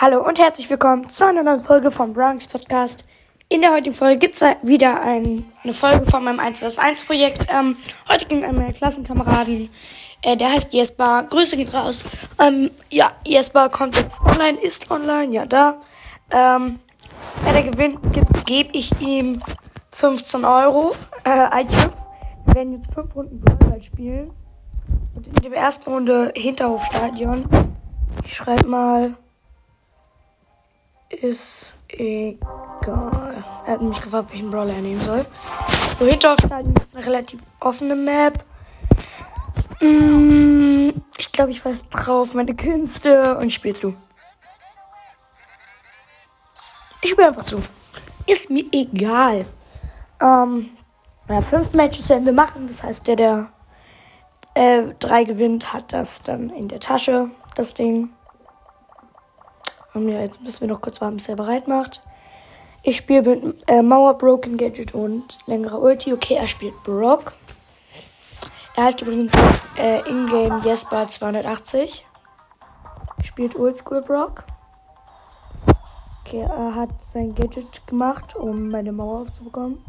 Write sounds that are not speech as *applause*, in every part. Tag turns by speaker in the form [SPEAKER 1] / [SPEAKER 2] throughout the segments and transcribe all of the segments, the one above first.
[SPEAKER 1] Hallo und herzlich willkommen zu einer neuen Folge vom Bronx Podcast. In der heutigen Folge gibt es wieder ein, eine Folge von meinem 1 vs 1 Projekt. Ähm, heute ging an meinen Klassenkameraden, äh, der heißt Jesper. Grüße geht raus. Ähm, ja, Jesper kommt jetzt online, ist online, ja da. Ähm, wenn er gewinnt, gebe ich ihm 15 Euro äh, iTunes. Wir werden jetzt 5 Runden Brawlball spielen. Und in der ersten Runde Hinterhofstadion. Ich schreibe mal. Ist egal. Er hat mich gefragt, welchen Brawler er nehmen soll. So, Hinterhofstadion ist eine relativ offene Map. Mm, ich glaube, ich weiß drauf meine Künste. Und spielst du? Ich spiele einfach zu. Ist mir egal. Ähm, ja, fünf Matches werden wir machen. Das heißt, der, der äh, drei gewinnt, hat das dann in der Tasche, das Ding. Und ja, jetzt müssen wir noch kurz warten, bis er bereit macht. Ich spiele mit äh, Mauer, Broken Gadget und längerer Ulti. Okay, er spielt Brock. Er heißt übrigens äh, Ingame Jesper 280. Spielt Oldschool Brock. Okay, er hat sein Gadget gemacht, um meine Mauer aufzubekommen.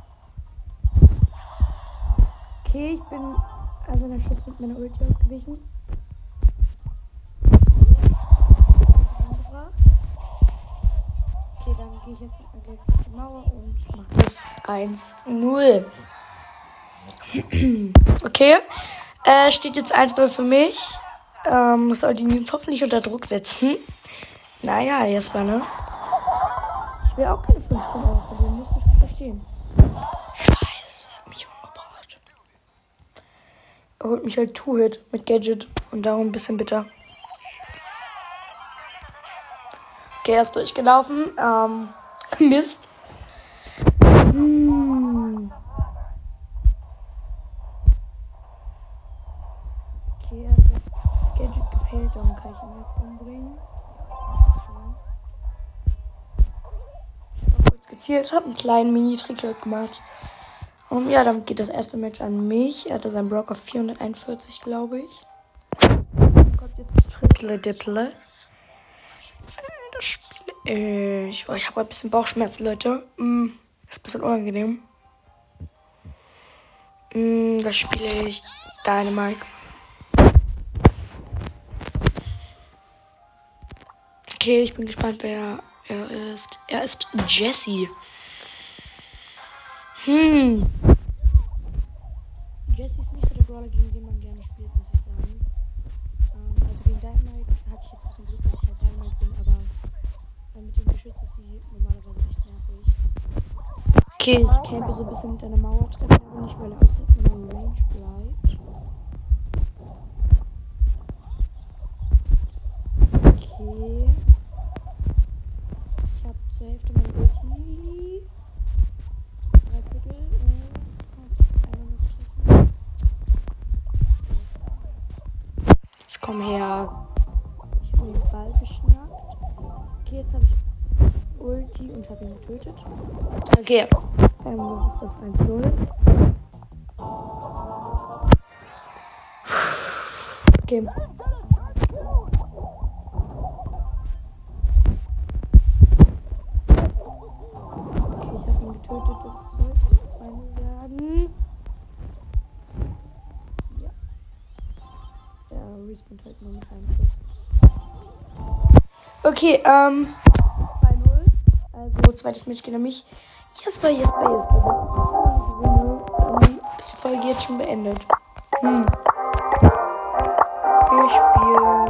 [SPEAKER 1] Okay, ich bin also der Schuss mit meiner Ulti ausgewichen. Okay, dann gehe ich jetzt mit die Mauer und mache das 1-0. *clears throat* okay, äh, steht jetzt 1-0 für mich. Ähm, soll die jetzt hoffentlich unter Druck setzen. *laughs* Naja, erstmal, ne? Ich will auch keine 15 Euro verlieren, musst du schon verstehen. Er holt mich halt Two-Hit mit Gadget und darum ein bisschen bitter. Okay, er ist durchgelaufen. Ähm, *laughs* Mist. Hm. Okay, er hat das Gadget gefällt, darum kann ich ihn jetzt umbringen. Ich habe kurz gezielt, habe einen kleinen Mini-Trick gemacht. Um, ja, dann geht das erste Match an mich. Er hatte seinen Block auf 441, glaube ich. Dann kommt jetzt Drittle Dittle. Äh, ich ich habe ein bisschen Bauchschmerzen, Leute. Mm, ist ein bisschen unangenehm. Mm, das spiele ich Dynamite. Okay, ich bin gespannt, wer er ist. Er ist Jesse. Hm. Jesse ist nicht so der Brawler, gegen den man gerne spielt, muss ich sagen. Ähm, also gegen Dynamite hatte ich jetzt ein bisschen Glück, Okay, ich campe so ein bisschen mit einer Mauer, treffe aber nicht, weil er außerhalb meiner Range bleibt. Okay. Ich habe zur Hälfte meine Ulti. Jetzt komm her. Ich habe den Ball geschnappt. Okay, jetzt habe ich Ulti und habe ihn getötet. Okay. Ähm, das ist das 1-0. Okay. getötet. Das sollte das 2 werden. Ja. Der respawnt halt nur mit einem Schuss. Okay, ähm. 2-0. Also, zweites Match geht an mich. Jesper, Jesper, Jesper. Ist die Folge jetzt schon beendet. Hm. Wir spielen.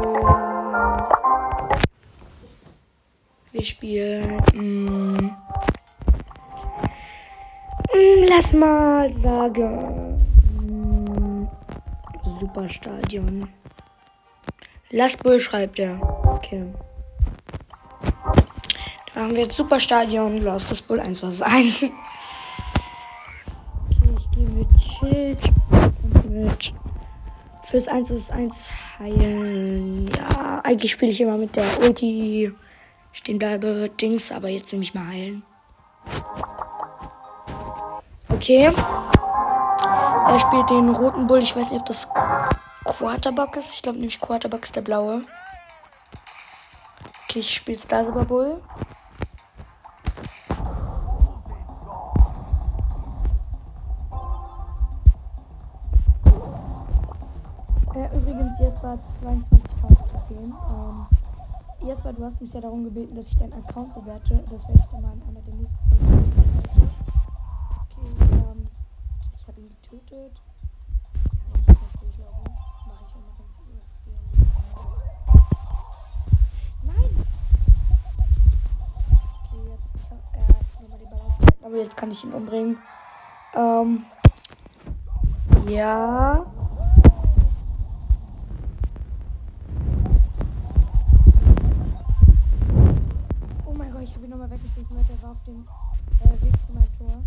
[SPEAKER 1] Wir spielen. Hm. Lass mal sagen. Superstadion. Lass Bull schreibt er. Okay. Haben wir jetzt Superstadion, Lost das Bull 1 vs 1. Okay, ich gehe mit Schild und mit fürs 1 vs 1 heilen. Ja, eigentlich spiele ich immer mit der Ulti stehen bleibe Dings, aber jetzt nehme ich mal heilen. Okay. Er spielt den roten Bull. Ich weiß nicht, ob das Quarterback ist. Ich glaube nämlich Quarterback ist der blaue. Okay, ich spiele Star Super Bowl. Äh, übrigens, Jesper hat 22.000 Trophäen. Ähm, Jesper, du hast mich ja darum gebeten, dass ich deinen Account bewerte. Das werde ich dann mal in einer der nächsten Folgen. Okay, ähm, ich habe ihn getötet. Ja, ich durchlaufen. Mache ich noch ganz Nein! Okay, jetzt, ich hab, nochmal Ball aufgehalten, aber jetzt kann ich ihn umbringen. Ähm, ja. Oh ich habe ihn nochmal weggestoßen, Leute. Er war auf dem äh, Weg zu meinem Tor.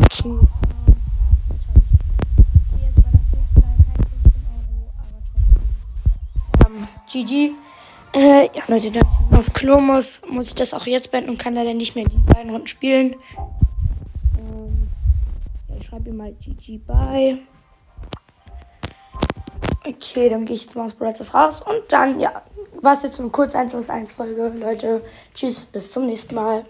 [SPEAKER 1] Okay, ähm, ja, das wird schon. Okay, jetzt bei der kriegst du leider keine 15 Euro, aber trotzdem. Ähm, GG. Äh, ja, Leute, da ich auf Klo muss, muss ich das auch jetzt beenden und kann leider nicht mehr die beiden Runden spielen. Ähm, ich schreibe ihr mal GG bei. Okay, dann gehe ich jetzt mal aus Brothers raus und dann, ja, war es jetzt eine kurz 1 plus 1 Folge, Leute. Tschüss, bis zum nächsten Mal.